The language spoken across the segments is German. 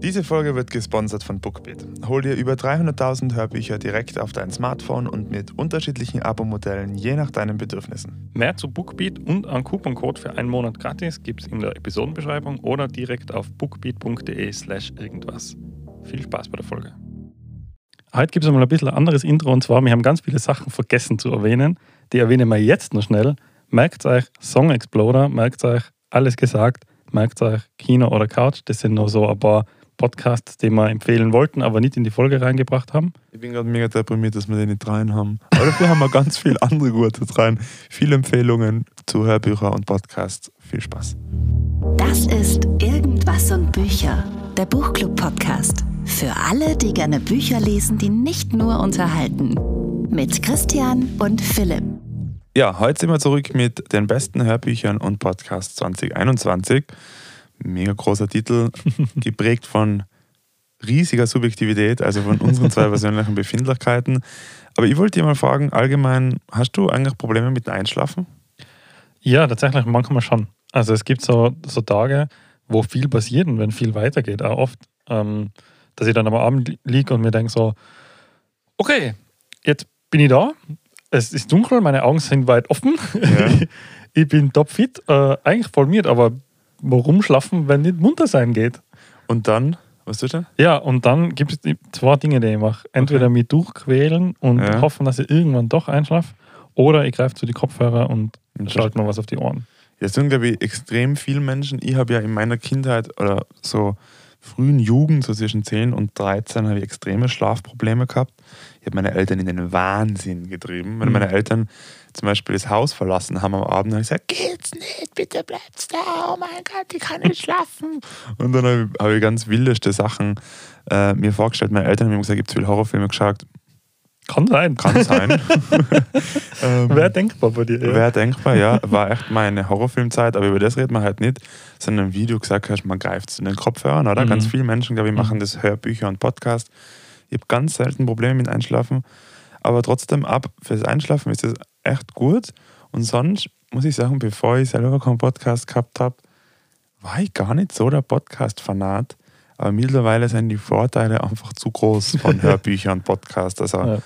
Diese Folge wird gesponsert von Bookbeat. Hol dir über 300.000 Hörbücher direkt auf dein Smartphone und mit unterschiedlichen Abo-Modellen je nach deinen Bedürfnissen. Mehr zu Bookbeat und einen Couponcode für einen Monat gratis gibt es in der Episodenbeschreibung oder direkt auf bookbeat.de slash irgendwas. Viel Spaß bei der Folge. Heute gibt es mal ein bisschen ein anderes Intro und zwar, wir haben ganz viele Sachen vergessen zu erwähnen. Die erwähnen wir jetzt noch schnell. Merkt euch Song Exploder, merkt euch alles gesagt, merkt euch Kino oder Couch. Das sind nur so ein paar Podcasts, die wir empfehlen wollten, aber nicht in die Folge reingebracht haben. Ich bin gerade mega deprimiert, dass wir den nicht rein haben. Aber dafür haben wir ganz viele andere gute rein. Viele Empfehlungen zu Hörbüchern und Podcasts. Viel Spaß. Das ist Irgendwas und Bücher, der Buchclub-Podcast. Für alle, die gerne Bücher lesen, die nicht nur unterhalten. Mit Christian und Philipp. Ja, heute sind wir zurück mit den besten Hörbüchern und Podcasts 2021. Mega großer Titel, geprägt von riesiger Subjektivität, also von unseren zwei persönlichen Befindlichkeiten. Aber ich wollte dir mal fragen, allgemein, hast du eigentlich Probleme mit dem Einschlafen? Ja, tatsächlich manchmal schon. Also es gibt so, so Tage, wo viel passiert und wenn viel weitergeht, auch oft, ähm, dass ich dann am Abend liege und mir denke so, okay, jetzt bin ich da, es ist dunkel, meine Augen sind weit offen, Ja. ich bin topfit, äh, eigentlich voll mit, aber warum schlafen, wenn nicht munter sein geht? Und dann, was tust du? Ja, und dann gibt es zwei Dinge, die ich mache. Entweder mich durchquälen und Ja. hoffen, dass ich irgendwann doch einschlafe, oder ich greife zu die Kopfhörer und Und schalte mir was auf die Ohren. Das sind, glaube ich, extrem viele Menschen. Ich habe ja in meiner Kindheit oder so frühen Jugend, so zwischen 10 und 13, habe ich extreme Schlafprobleme gehabt. Ich habe meine Eltern in den Wahnsinn getrieben. Wenn Mhm. meine Eltern zum Beispiel das Haus verlassen haben am Abend, habe ich gesagt, geht's nicht, bitte bleibst da, oh mein Gott, ich kann nicht schlafen. und dann habe ich, habe ich ganz wildeste Sachen äh, mir vorgestellt. Meine Eltern haben mir gesagt, ich habe zu viele Horrorfilme geschaut. Kann sein. Kann sein. ähm, Wäre denkbar bei dir. Ja. Wäre denkbar, ja. War echt meine Horrorfilmzeit, aber über das redet man halt nicht, sondern wie du gesagt hast, man greift zu den Kopfhörern, oder? Mhm. Ganz viele Menschen, glaube ich, machen Mhm. das Hörbücher und Podcast. Ich habe ganz selten Probleme mit Einschlafen, aber trotzdem ab fürs Einschlafen ist das echt gut. Und sonst muss ich sagen, bevor ich selber keinen Podcast gehabt habe, war ich gar nicht so der Podcast-Fanat. Aber mittlerweile sind die Vorteile einfach zu groß von Hörbüchern und Podcasts. Also Ja.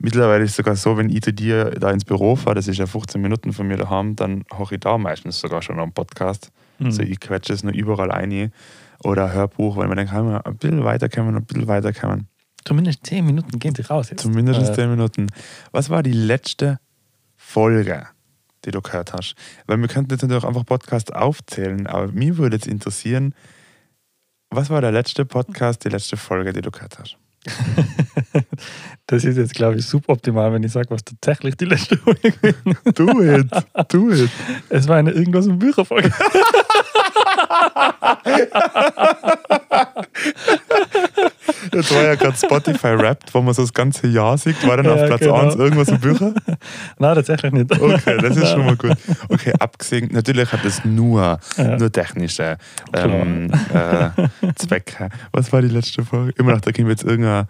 Mittlerweile ist es sogar so, wenn ich zu dir da ins Büro fahre, das ist ja 15 Minuten von mir daheim, dann hoche ich da meistens sogar schon am Podcast. Mhm. Also ich quetsche es nur überall ein. Oder Hörbuch, weil man denkt, kann man ein bisschen weiterkommen, ein bisschen weiterkommen. Zumindest 10 Minuten gehen sie raus jetzt. Zumindest Äh, 10 Minuten. Was war die letzte Folge, die du gehört hast? Weil wir könnten jetzt natürlich einfach Podcasts aufzählen, aber mich würde jetzt interessieren, was war der letzte Podcast, die letzte Folge, die du gehört hast? Das ist jetzt, glaube ich, suboptimal, wenn ich sage, was tatsächlich die letzte Folge ist. Do it, do it. Es war eine irgendwas im Bücherfolge. Jetzt war ja gerade Spotify Wrapped, wo man so das ganze Jahr sieht. War dann auf Ja, Platz genau. 1 irgendwas im Bücher? Nein, tatsächlich nicht. Okay, das ist schon mal gut. Okay, abgesehen, natürlich hat es nur, Ja. nur technische ähm, äh, Zwecke. Was war die letzte Folge? Immer noch, da wir jetzt irgendein,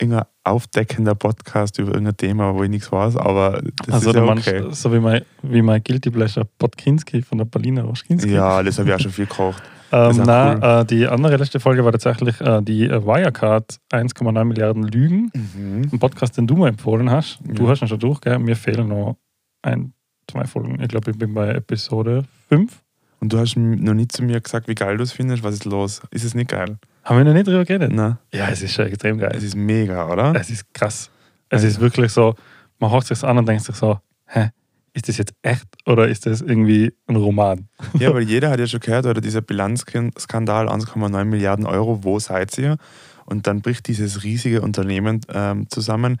irgendein aufdeckender Podcast über irgendein Thema, wo ich nichts weiß, aber das Also ist ja meinst, okay. so wie mein, wie mein Guilty Pleasure Podkinski von der Paulina Roschkinski. Ja, das habe ich auch schon viel gekocht. Ähm, na, cool. äh, die andere letzte Folge war tatsächlich äh, die äh, Wirecard 1,9 Milliarden Lügen. Mhm. Ein Podcast, den du mir empfohlen hast. Du Ja. hast ihn schon durch, gell? Mir fehlen noch ein, zwei Folgen. Ich glaube, ich bin bei Episode 5. Und du hast noch nie zu mir gesagt, wie geil du es findest. Was ist los? Ist es nicht geil? Haben wir noch nicht drüber geredet? Na, Ja, es ist schon extrem geil. es ist mega, oder? Es ist krass. Es ist wirklich so, man hört sich an und denkt sich so, hä, ist das jetzt echt oder ist das irgendwie ein Roman? Ja, weil jeder hat ja schon gehört, oder dieser Bilanzskandal, 1,9 Milliarden Euro, wo seid ihr? Und dann bricht dieses riesige Unternehmen ähm, zusammen.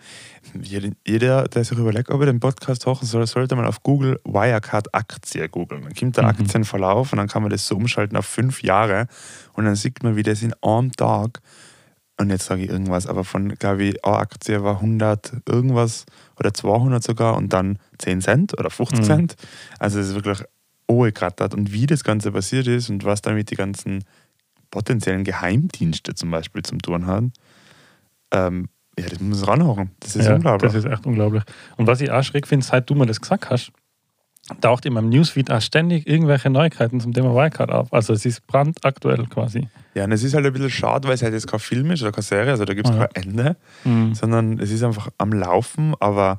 Jeder, der sich überlegt, ob er den Podcast hochen soll, sollte man auf Google Wirecard Aktie googeln. Dann kommt der Mhm. Aktienverlauf und dann kann man das so umschalten auf fünf Jahre und dann sieht man, wie das in einem Tag, und jetzt sage ich irgendwas, aber von, glaube ich, eine Aktie war 100 irgendwas oder 200 sogar und dann 10 Cent oder 50 Mhm. Cent. Also es ist wirklich angekratert und wie das Ganze passiert ist und was damit die ganzen potenziellen Geheimdienste zum Beispiel zum tun haben, ähm, ja, das muss man ranhauen. Das ist ja, unglaublich. Das ist echt unglaublich. Und was ich auch schräg finde, seit du mir das gesagt hast, taucht in meinem Newsfeed auch ständig irgendwelche Neuigkeiten zum Thema Wirecard auf. Also es ist brandaktuell quasi. Ja, und es ist halt ein bisschen schade, weil es halt jetzt kein Film ist oder keine Serie, also da gibt es Ja. kein Ende, Mhm. sondern es ist einfach am Laufen, aber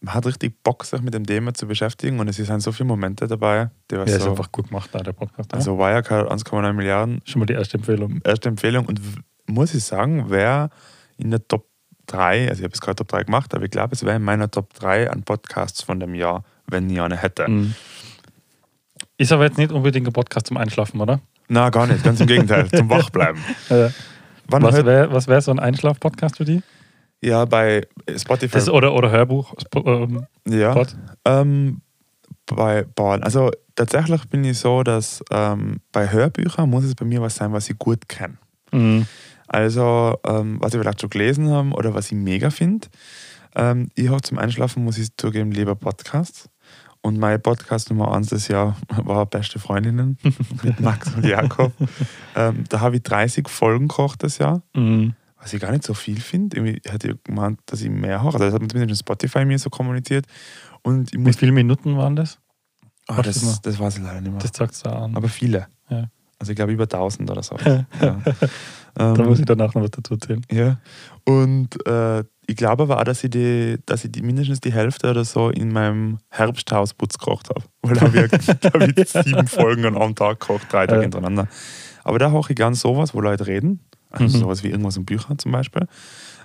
man hat richtig Bock, sich mit dem Thema zu beschäftigen und es sind so viele Momente dabei, die was Ja, ist so, einfach gut gemacht, da der Podcast. also Wirecard 1,9 Milliarden, Schon mal die erste Empfehlung. erste Empfehlung und muss ich sagen, wer in der Top 3, also ich habe es gerade Top 3 gemacht, aber ich glaube, es wäre in meiner Top 3 an Podcasts von dem Jahr, wenn ich eine hätte. Mhm. Ist aber jetzt nicht unbedingt ein Podcast zum Einschlafen, oder? Na, gar nicht, ganz im Gegenteil, zum Wachbleiben. Wann was wäre wär so ein Einschlaf-Podcast für die? ja, bei Spotify. Das, oder, oder Hörbuch? Ähm, ja. Ähm, bei Bahn. Also tatsächlich bin ich so, dass ähm, bei Hörbüchern muss es bei mir was sein, was ich gut kenne. Mhm. Also, ähm, was ich vielleicht schon gelesen habe oder was ich mega finde. Ähm, ich habe zum Einschlafen, muss ich zugeben, lieber Podcasts. Und mein Podcast Nummer eins das Jahr war Beste Freundinnen mit Max und Jakob. ähm, da habe ich 30 Folgen gekocht das Jahr, Mhm. was ich gar nicht so viel finde. Irgendwie ich gemeint, dass ich mehr habe. Also das hat zumindest Spotify mir so kommuniziert. Und Wie viele Minuten waren das? Noch? das, das weiß ich leider nicht mehr. Das sagt es an. Aber viele. Ja. Also ich glaube über 1000 oder so. ja. da ähm, muss ich danach noch was dazu erzählen. ja. Und äh, ich glaube aber auch, dass ich, die, dass ich die, mindestens die Hälfte oder so in meinem Herbsthausputz gekocht habe. Weil da habe ich, da hab ich sieben Folgen an einem Tag gekocht, drei Tage Ja. hintereinander. Aber da hoche ich gern sowas, wo Leute reden. Also Mhm. sowas wie irgendwas um Bücher zum Beispiel.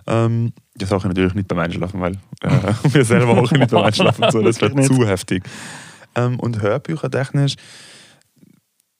Ähm, das hoche ich natürlich nicht beim Einschlafen, weil äh, wir selber hochen nicht beim Einschlafen. So, das wird zu heftig. Ähm, und Hörbücher technisch,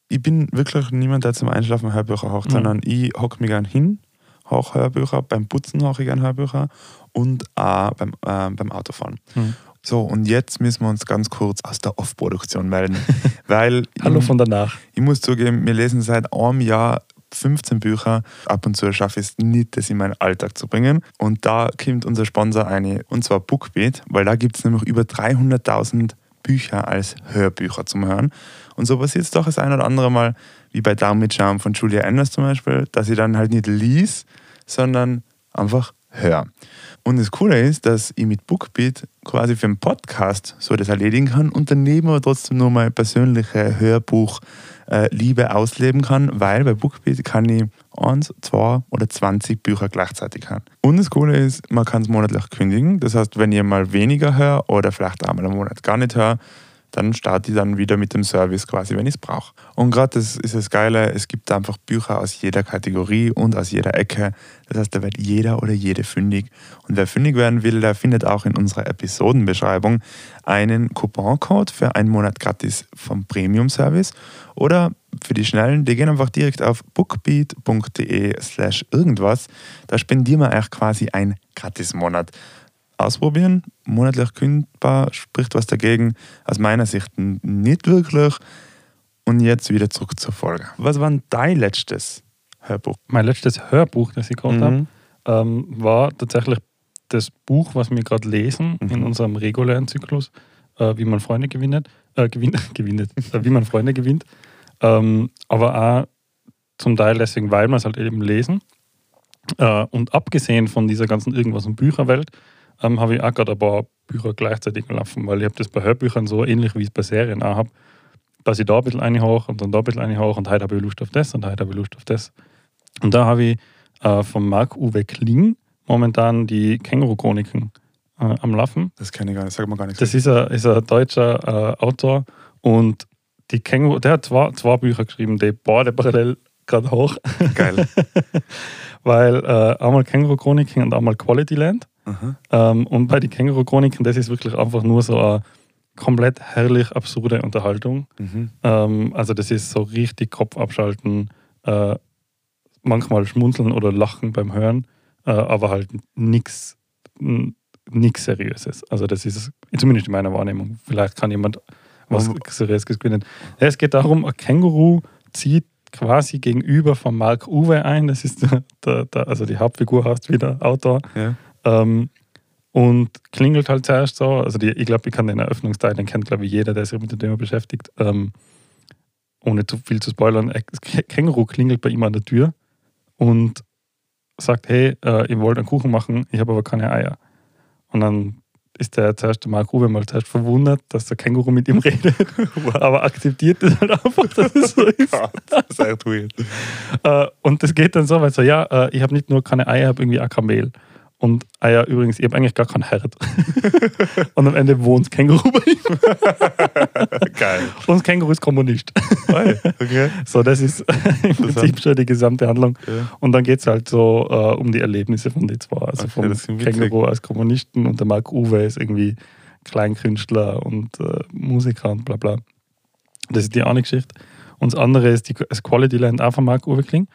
ich bin wirklich niemand, der zum Einschlafen Hörbücher hocht, Mhm. sondern ich hocke mich gern hin, hoch Hörbücher, beim Putzen hoche ich gern Hörbücher und auch beim, äh, beim Autofahren. Mhm. So, und jetzt müssen wir uns ganz kurz aus der Off-Produktion melden, weil Hallo von danach. ich muss zugeben, wir lesen seit einem Jahr 15 Bücher. Ab und zu schaffe ich es nicht, das in meinen Alltag zu bringen. Und da kommt unser Sponsor eine, und zwar Bookbeat, weil da gibt es nämlich über 300.000 Bücher als Hörbücher zum Hören. Und so passiert es doch das ein oder andere Mal, wie bei Down mit Charme von Julia Anders zum Beispiel, dass ich dann halt nicht lies, sondern einfach höre. Und das Coole ist, dass ich mit Bookbeat quasi für einen Podcast so das erledigen kann und daneben aber trotzdem nur meine persönliche Hörbuch äh, ausleben kann, weil bei Bookbeat kann ich eins, zwei oder 20 Bücher gleichzeitig hören. Und das Coole ist, man kann es monatlich kündigen. Das heißt, wenn ihr mal weniger hört oder vielleicht einmal im Monat gar nicht hört, dann starte ich dann wieder mit dem Service quasi, wenn ich es brauche. Und gerade das ist das Geile, es gibt einfach Bücher aus jeder Kategorie und aus jeder Ecke. Das heißt, da wird jeder oder jede fündig. Und wer fündig werden will, der findet auch in unserer Episodenbeschreibung einen Couponcode für einen Monat gratis vom Premium-Service. Oder für die Schnellen, die gehen einfach direkt auf bookbeat.de slash irgendwas. Da spendieren wir euch quasi einen Gratis-Monat ausprobieren. Monatlich kündbar, spricht was dagegen. Aus meiner Sicht nicht wirklich. Und jetzt wieder zurück zur Folge. Was war dein letztes Hörbuch? Mein letztes Hörbuch, das ich gehört habe, Mhm. ähm, war tatsächlich das Buch, was wir gerade lesen in Mhm. unserem regulären Zyklus, äh, wie man Freunde gewinnt, äh, gewinnt, gewinnt äh, wie man Freunde gewinnt. Ähm, aber auch zum Teil deswegen, weil wir es halt eben lesen. Äh, und abgesehen von dieser ganzen irgendwas und Bücherwelt, ähm, habe ich auch gerade ein paar Bücher gleichzeitig gelaufen, weil ich habe das bei Hörbüchern so ähnlich wie ich es bei Serien auch habe, dass ich da ein bisschen eine hoch und dann da ein bisschen eine hoch und heute habe ich Lust auf das und heute habe ich Lust auf das. Und da habe ich äh, von Marc-Uwe Kling momentan die Känguru-Chroniken äh, am Laufen. Das kenne ich gar nicht, sag mal gar nichts. Das ist ein, ist ein deutscher äh, Autor und die Känguru, der hat zwei, zwei Bücher geschrieben, die beide parallel gerade hoch, geil. weil äh, einmal Känguru-Chroniken und einmal Quality Land. Ähm, und bei den Känguru-Chroniken, das ist wirklich einfach nur so eine komplett herrlich absurde Unterhaltung. Mhm. Ähm, also das ist so richtig Kopf abschalten, äh, manchmal schmunzeln oder lachen beim Hören, äh, aber halt nichts nichts Seriöses. Also das ist zumindest in meiner Wahrnehmung. Vielleicht kann jemand was Seriöses gewinnen. Es geht darum, ein Känguru zieht quasi gegenüber von Mark Uwe ein. Das ist der, der, also die Hauptfigur heißt wieder Autor. Ja. Ähm, und klingelt halt zuerst so. Also die, ich glaube, ich kann den Eröffnungsteil, den kennt, glaube ich, jeder, der sich mit dem Thema beschäftigt. Ähm, ohne zu viel zu spoilern. Känguru klingelt bei ihm an der Tür und sagt, hey, äh, ihr wollt einen Kuchen machen, ich habe aber keine Eier. Und dann ist der zuerst der Mark Uwe mal zuerst verwundert, dass der Känguru mit ihm redet, aber akzeptiert es halt einfach, dass es so ist. das ist echt weird. Äh, und das geht dann so weit so, ja, äh, ich habe nicht nur keine Eier, ich habe irgendwie auch kein Und Eier übrigens, ich habe eigentlich gar keinen Herd. und am Ende wohnt Känguru bei ihm. Geil. Und Känguru ist Kommunist. Okay. So, das ist im Prinzip schon die gesamte Handlung. Ja. Und dann geht es halt so äh, um die Erlebnisse von den zwei. Also Okay, vom. Känguru als Kommunisten und der Mark Uwe ist irgendwie Kleinkünstler und äh, Musiker und bla bla. Das ist die eine Geschichte. Und das andere ist die, das Quality Land auch von Mark Uwe Kling.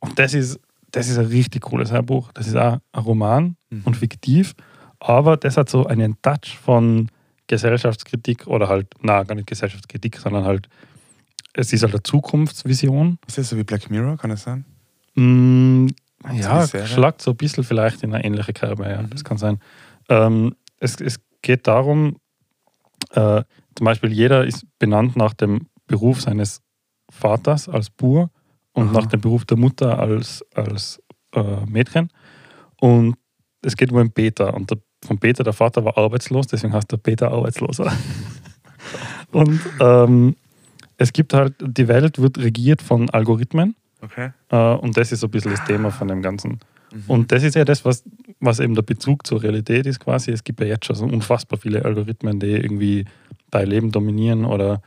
Und das ist, das ist ein richtig cooles Hörbuch. Das ist auch ein Roman Mhm. und fiktiv, aber das hat so einen Touch von Gesellschaftskritik oder halt, na, gar nicht Gesellschaftskritik, sondern halt, es ist halt eine Zukunftsvision. Ist das so wie Black Mirror, kann es sein? Mm, ja, schlagt so ein bisschen vielleicht in eine ähnliche Kerbe, ja, Mhm. das kann sein. Ähm, es, es geht darum, äh, zum Beispiel jeder ist benannt nach dem Beruf seines Vaters als Bur und Aha. nach dem Beruf der Mutter als, als äh, Mädchen. Und es geht um einen Peter. Und der, von Peter, der Vater war arbeitslos, deswegen heißt der Peter Arbeitsloser. und ähm, es gibt halt, die Welt wird regiert von Algorithmen. Okay. Äh, und das ist so ein bisschen das Thema von dem Ganzen. Mhm. Und das ist ja das, was, was eben der Bezug zur Realität ist quasi. Es gibt ja jetzt schon so unfassbar viele Algorithmen, die irgendwie dein Leben dominieren oder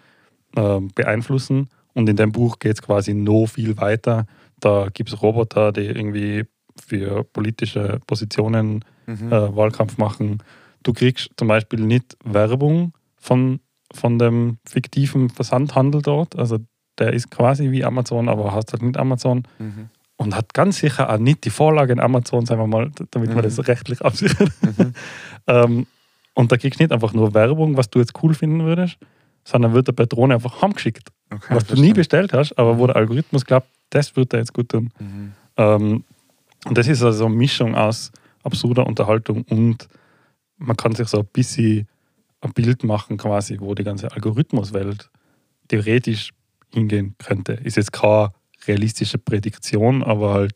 äh, beeinflussen. Und in dem Buch geht es quasi noch viel weiter. Da gibt es Roboter, die irgendwie für politische Positionen Mhm. äh, Wahlkampf machen. Du kriegst zum Beispiel nicht Werbung von, von dem fiktiven Versandhandel dort. Also der ist quasi wie Amazon, aber hast halt nicht Amazon Mhm. und hat ganz sicher auch nicht die Vorlage in Amazon, sagen wir mal, damit man Mhm. das rechtlich absichert. Mhm. ähm, und da kriegst du nicht einfach nur Werbung, was du jetzt cool finden würdest, sondern wird der Drohne einfach heimgeschickt, Okay, was du nie bestellt hast, aber wo der Algorithmus glaubt, das wird er jetzt gut tun. Mhm. Ähm, und das ist also eine Mischung aus absurder Unterhaltung und man kann sich so ein bisschen ein Bild machen, quasi, wo die ganze Algorithmuswelt theoretisch hingehen könnte. Ist jetzt keine realistische Prädiktion, aber halt,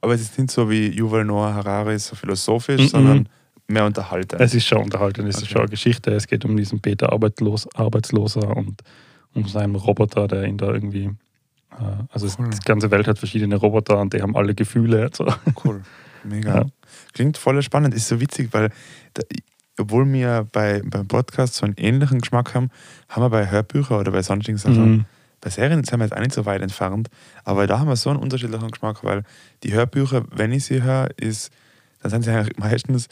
Aber es ist nicht so wie Yuval Noah Harari, so philosophisch, Mhm. sondern mehr unterhalten. es ist schon unterhalten, es ist Okay. schon eine Geschichte. Es geht um diesen Peter Arbeitslos, Arbeitsloser und um seinen Roboter, der ihn da irgendwie. Äh, also es- Cool. die ganze Welt hat verschiedene Roboter und die haben alle Gefühle. So. Cool. Mega. Ja. Klingt voll spannend. Ist so witzig, weil da, obwohl wir bei, beim Podcast so einen ähnlichen Geschmack haben, haben wir bei Hörbüchern oder bei sonstigen Sachen, Mhm. bei Serien sind wir jetzt auch nicht so weit entfernt, aber da haben wir so einen unterschiedlichen Geschmack, weil die Hörbücher, wenn ich sie höre, ist, dann sind sie eigentlich meistens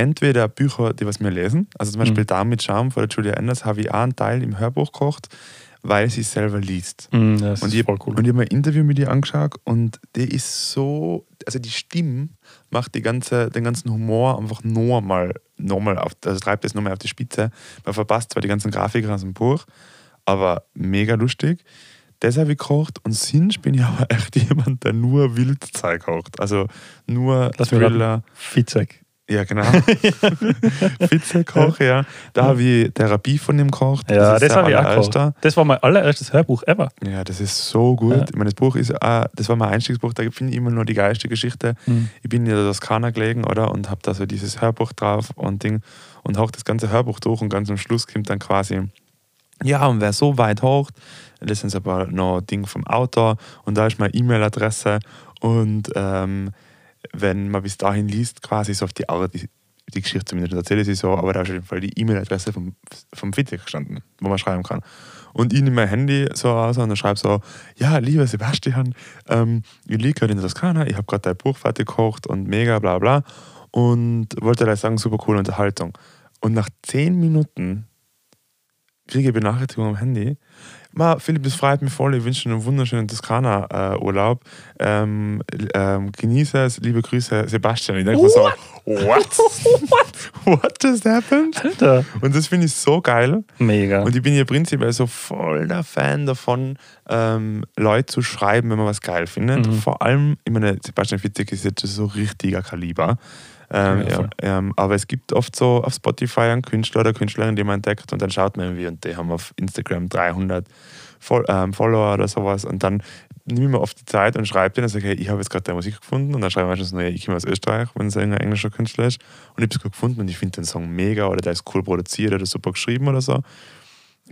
entweder Bücher, die was wir lesen, also zum Beispiel Mhm. Da mit Charme von der Julia Anders habe ich auch einen Teil im Hörbuch gekocht, weil sie es selber liest. Mhm, das Und ist ich, voll cool. und ich habe mir ein Interview mit ihr angeschaut und die ist so, also die Stimme macht die ganze, den ganzen Humor einfach nochmal, nochmal auf, also treibt das nochmal auf die Spitze. Man verpasst zwar die ganzen Grafiker aus dem Buch, aber mega lustig. Das habe ich gekocht und sonst bin ich aber echt jemand, der nur Wildzeug kocht. Also nur Lass Thriller. Fitzek. Ja, genau. Vizekoch, ja. Da habe ich Therapie von ihm gekocht. Ja, das, der habe ich auch gekocht. Das war mein allererstes Hörbuch ever. Ja, das ist so gut. Ja. Ich meine, das Buch ist, auch, das war mein Einstiegsbuch, da finde ich immer nur die geilste Geschichte. Ich bin in der Toskana gelegen, oder? Und habe da so dieses Hörbuch drauf und Ding und hoch das ganze Hörbuch durch und ganz am Schluss kommt dann quasi, ja, und wer so weit hocht, das sind aber noch Ding vom Autor und da ist meine E-Mail-Adresse und ähm, wenn man bis dahin liest, quasi so auf die Art, die, die Geschichte zumindest erzähle sie so, aber da ist auf jeden Fall die E-Mail-Adresse vom, vom Fitzek gestanden, wo man schreiben kann. Und ich nehme mein Handy so raus und schreibe so, ja, lieber Sebastian, ähm, ich liege gerade in der Toskana, ich habe gerade dein Buch fertig gekocht und mega bla bla und wollte dir sagen, super coole Unterhaltung. Und nach zehn Minuten kriege ich Benachrichtigung am Handy. Ma, Philipp, es freut mich voll, ich wünsche dir einen wunderschönen Toskana-Urlaub. ähm, ähm, genieße es, liebe Grüße, Sebastian. Ich denke mir so, what? what just happened? Alter. Und das finde ich so geil. Mega. Und ich bin ja prinzipiell so voll der Fan davon, ähm, Leute zu schreiben, wenn man was geil findet. Mhm. Vor allem, ich meine, Sebastian Fitzek ist jetzt so richtiger Kaliber. Ähm, Ja, ja, voll. ähm, aber es gibt oft so auf Spotify einen Künstler oder Künstlerin, die man entdeckt und dann schaut man irgendwie und die haben auf Instagram 300 Fol ähm, Follower oder sowas und dann nehme ich mir oft die Zeit und schreibe denen und sage, hey, ich habe jetzt gerade deine Musik gefunden. Und dann schreibe ich meistens nur, ich komme aus Österreich, wenn es ein englischer Künstler ist. Und ich habe es gerade gefunden und ich finde den Song mega oder der ist cool produziert oder super geschrieben oder so.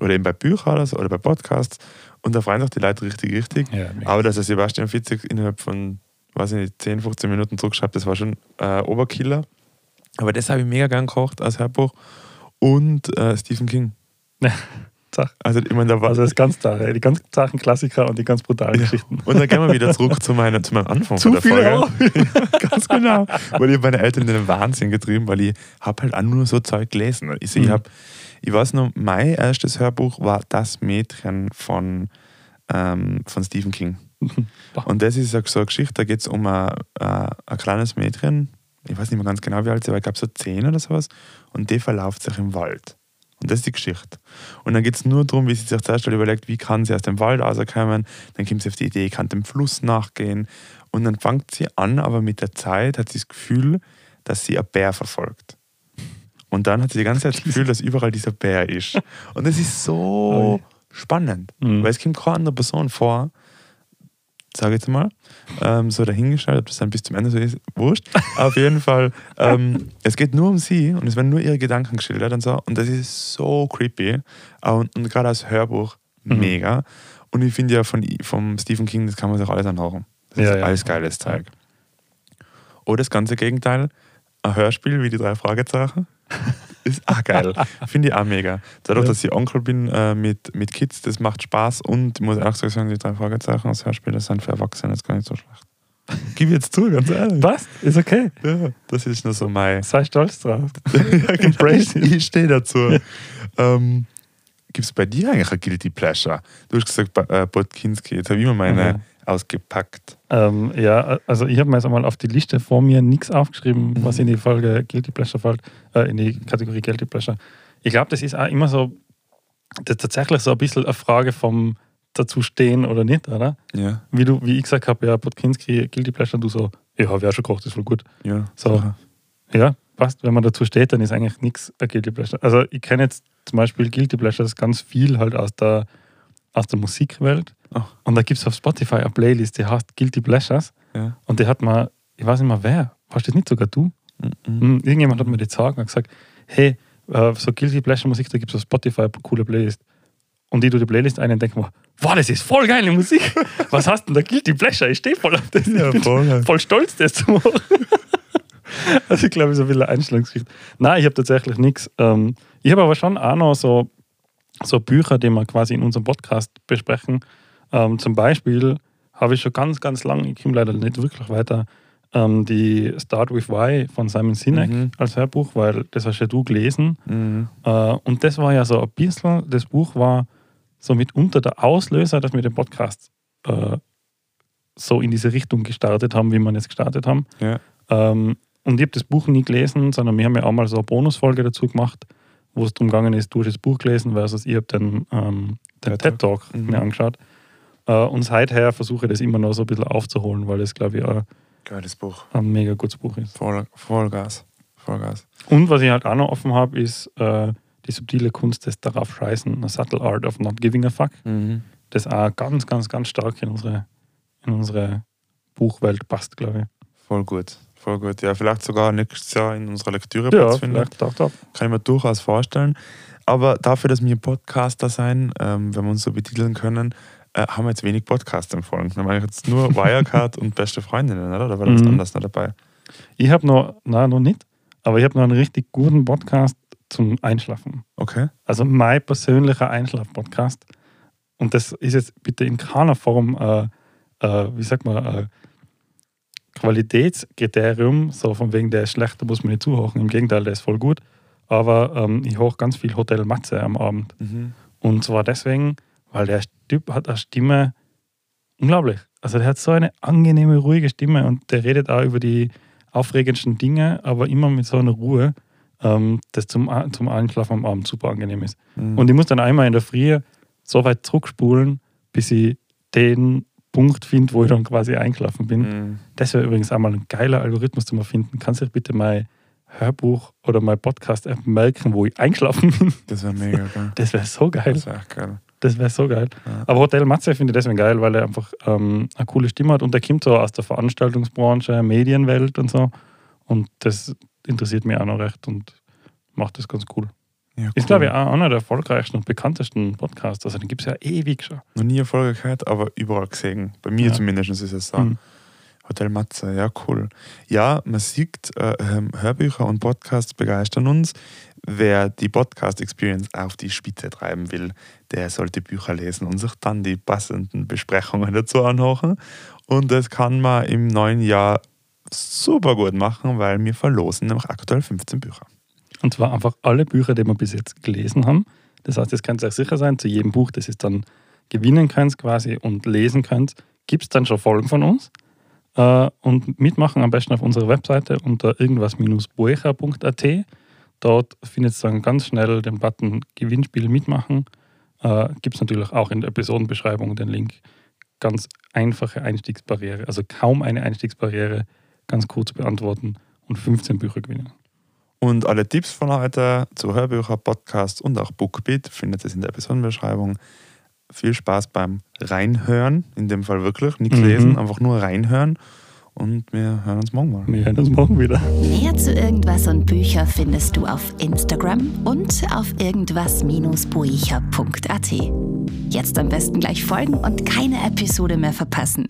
Oder eben bei Büchern oder, so, oder bei Podcasts. Und da freuen sich die Leute richtig, richtig. Ja. Aber dass der Sebastian Fitzek innerhalb von, weiß ich nicht, 10, 15 Minuten zurückschreibt, das war schon äh, Oberkiller. Aber das habe ich mega gern gekocht als Hörbuch. Und äh, Stephen King. Also, ich meine, da war Also das ganz klare, die ganz klaren Klassiker und die ganz brutalen Geschichten. Und dann gehen wir wieder zurück zu, meiner, zu meinem Anfang Zu von der viele Folge. Ganz genau. Weil ich meine Eltern in den Wahnsinn getrieben, weil ich habe halt auch nur so Zeug gelesen. Ich, ich, Mhm. hab, ich weiß noch, mein erstes Hörbuch war Das Mädchen von, ähm, von Stephen King. Und das ist so so eine Geschichte, da geht es um ein, ein, ein kleines Mädchen, ich weiß nicht mehr ganz genau, wie alt sie war, ich glaube so zehn oder sowas, und die verlauft sich im Wald. Und das ist die Geschichte. Und dann geht es nur darum, wie sie sich zuerst überlegt, wie kann sie aus dem Wald rauskommen. Dann kommt sie auf die Idee, ich kann dem Fluss nachgehen. Und dann fängt sie an, aber mit der Zeit hat sie das Gefühl, dass sie ein Bär verfolgt. Und dann hat sie die ganze Zeit das Gefühl, dass überall dieser Bär ist. Und das ist so spannend, Mhm. weil es kommt keine andere Person vor, sage ich jetzt mal, ähm, so dahingestellt, ob das dann bis zum Ende so ist, wurscht. Auf jeden Fall, ähm, es geht nur um sie und es werden nur ihre Gedanken geschildert und so. Und das ist so creepy. Und, und gerade als Hörbuch Mhm. mega. Und ich finde ja von, vom Stephen King, das kann man sich alles anhören. Das Ja, ist ja. alles geiles Zeug. Oder das ganze Gegenteil, ein Hörspiel wie die drei Fragezeichen. Ist auch geil. Finde ich auch mega. Dadurch, Ja. dass ich Onkel bin äh, mit, mit Kids, das macht Spaß und ich muss auch sagen, die drei Fragezeichen als Hörspiel, das sind für Erwachsene jetzt gar nicht so schlecht. Gib jetzt zu, ganz ehrlich. Passt, ist okay. Ja, das ist nur so mein. Sei stolz drauf. ja, genau, Embrace ich, stehe dazu. ähm, Gibt es bei dir eigentlich ein Guilty Pleasure? Du hast gesagt, bei- äh, Botkinski. Jetzt habe ich immer meine Mhm. Ausgepackt. Ähm, ja, also ich habe mir jetzt einmal auf die Liste vor mir nichts aufgeschrieben, Mhm. was in die Folge Guilty Pleasure fällt, äh, in die Kategorie Guilty Pleasure. Ich glaube, das ist auch immer so, das ist tatsächlich so ein bisschen eine Frage vom dazu stehen oder nicht, oder? Ja, Wie, du, wie ich gesagt habe, ja, Podkinski, Guilty Pleasure, du so, ja, habe ich auch schon gekocht, ist voll gut. ja. So. sicher. Ja, passt. Wenn man dazu steht, dann ist eigentlich nichts ein Guilty Pleasure. Also ich kenne jetzt zum Beispiel Guilty Pleasures ganz viel halt aus der, aus der Musikwelt. Oh. Und da gibt es auf Spotify eine Playlist, die heißt Guilty Pleasures. Ja. Und die hat man, ich weiß nicht mehr wer, warst das nicht sogar du? Mhm. Hm, Irgendjemand hat mir die gesagt und gesagt, hey, äh, so Guilty Pleasure Musik, da gibt es auf Spotify eine coole Playlist. Und ich tue die Playlist ein und denke mir, wow, das ist voll geile Musik. Was hast denn da Guilty Pleasure? Ich stehe voll auf das. Ja, voll. voll stolz, das zu machen. also ich glaube, so ein bisschen eine Einstellungsgeschichte. Nein, ich habe tatsächlich nichts. Ähm, ich habe aber schon auch noch so, so Bücher, die wir quasi in unserem Podcast besprechen. Ähm, zum Beispiel habe ich schon ganz, ganz lange, ich komme leider nicht wirklich weiter, ähm, die Start with Why von Simon Sinek Mhm. als Hörbuch, weil das hast ja du gelesen. Mhm. Äh, und das war ja so ein bisschen, das Buch war so mitunter der Auslöser, dass wir den Podcast äh, so in diese Richtung gestartet haben, wie wir jetzt gestartet haben. Ja. Ähm, und ich habe das Buch nie gelesen, sondern wir haben ja auch mal so eine Bonusfolge dazu gemacht, wo es darum gegangen ist, du hast das Buch gelesen versus ich habe den, ähm, den TED TED Talk Mhm. mir angeschaut. Äh, und seither versuche ich das immer noch so ein bisschen aufzuholen, weil das, glaube ich, auch Geiles Buch. ein mega gutes Buch ist. Voll, Vollgas. Vollgas. Und was ich halt auch noch offen habe, ist äh, die subtile Kunst des darauf Scheißen, a subtle art of not giving a fuck. Mhm. Das auch ganz, ganz, ganz stark in unsere, in unsere Buchwelt passt, glaube ich. Voll gut. Voll gut. Ja, vielleicht sogar nächstes Jahr in unserer Lektüre Ja, vielleicht doch, doch. Kann ich mir durchaus vorstellen. Aber dafür, dass wir Podcaster sein, ähm, wenn wir uns so betiteln können, äh, haben wir jetzt wenig Podcasts empfohlen. Wir haben jetzt nur Wirecard und beste Freundinnen, oder? Da war das Mhm. anders noch dabei. Ich habe noch, nein, noch nicht, aber ich habe noch einen richtig guten Podcast zum Einschlafen. Okay. Also mein persönlicher Einschlaf-Podcast. Und das ist jetzt bitte in keiner Form, äh, äh, wie sagt man, äh, Qualitätskriterium, so von wegen, der ist schlecht, da muss man nicht zuhören. Im Gegenteil, der ist voll gut. Aber ähm, ich höre ganz viel Hotel Matze am Abend. Mhm. Und zwar deswegen, weil der Typ hat eine Stimme unglaublich. Also der hat so eine angenehme, ruhige Stimme und der redet auch über die aufregendsten Dinge, aber immer mit so einer Ruhe, ähm, das zum, zum Einschlafen am Abend super angenehm ist. Mhm. Und ich muss dann einmal in der Früh so weit zurückspulen, bis ich den Punkt finde, wo ich dann quasi eingeschlafen bin. Mhm. Das wäre übrigens einmal ein geiler Algorithmus, den man finden. Kannst du dir bitte mein Hörbuch oder mein Podcast-App merken, wo ich eingeschlafen bin? Das wäre mega geil. Das wäre so geil. Das wäre geil. Das wäre so geil. Ja. Aber Hotel Matze finde ich deswegen geil, weil er einfach ähm, eine coole Stimme hat und der kommt so aus der Veranstaltungsbranche, Medienwelt und so. Und das interessiert mich auch noch recht und macht das ganz cool. Ja, Ist, glaube ich, auch einer der erfolgreichsten und bekanntesten Podcasts. Also den gibt es ja ewig schon. Noch nie gehört, aber überall gesehen. Bei mir Ja. zumindest ist es so. Mhm. Hotel Matze, ja, cool. Ja, man sieht, äh, Hörbücher und Podcasts begeistern uns. Wer die Podcast-Experience auf die Spitze treiben will, der sollte Bücher lesen und sich dann die passenden Besprechungen dazu anhören. Und das kann man im neuen Jahr super gut machen, weil wir verlosen nämlich aktuell 15 Bücher. Und zwar einfach alle Bücher, die wir bis jetzt gelesen haben. Das heißt, das könnt ihr euch sicher sein, zu jedem Buch, das ihr dann gewinnen könnt quasi und lesen könnt, gibt es dann schon Folgen von uns. Äh, und mitmachen am besten auf unserer Webseite unter irgendwas-buecher.at. Dort findet ihr dann ganz schnell den Button Gewinnspiel mitmachen. Äh, gibt es natürlich auch in der Episodenbeschreibung den Link. Ganz einfache Einstiegsbarriere, also kaum eine Einstiegsbarriere, ganz kurz beantworten und 15 Bücher gewinnen. Und alle Tipps von heute zu Hörbüchern, Podcasts und auch Bookbeat findet ihr in der Episodenbeschreibung. Viel Spaß beim Reinhören, in dem Fall wirklich, nichts Mhm. lesen, einfach nur reinhören. Und wir hören uns morgen mal. Wir hören uns morgen wieder. Mehr zu irgendwas und Bücher findest du auf Instagram und auf irgendwas-buecher.at. Jetzt am besten gleich folgen und keine Episode mehr verpassen.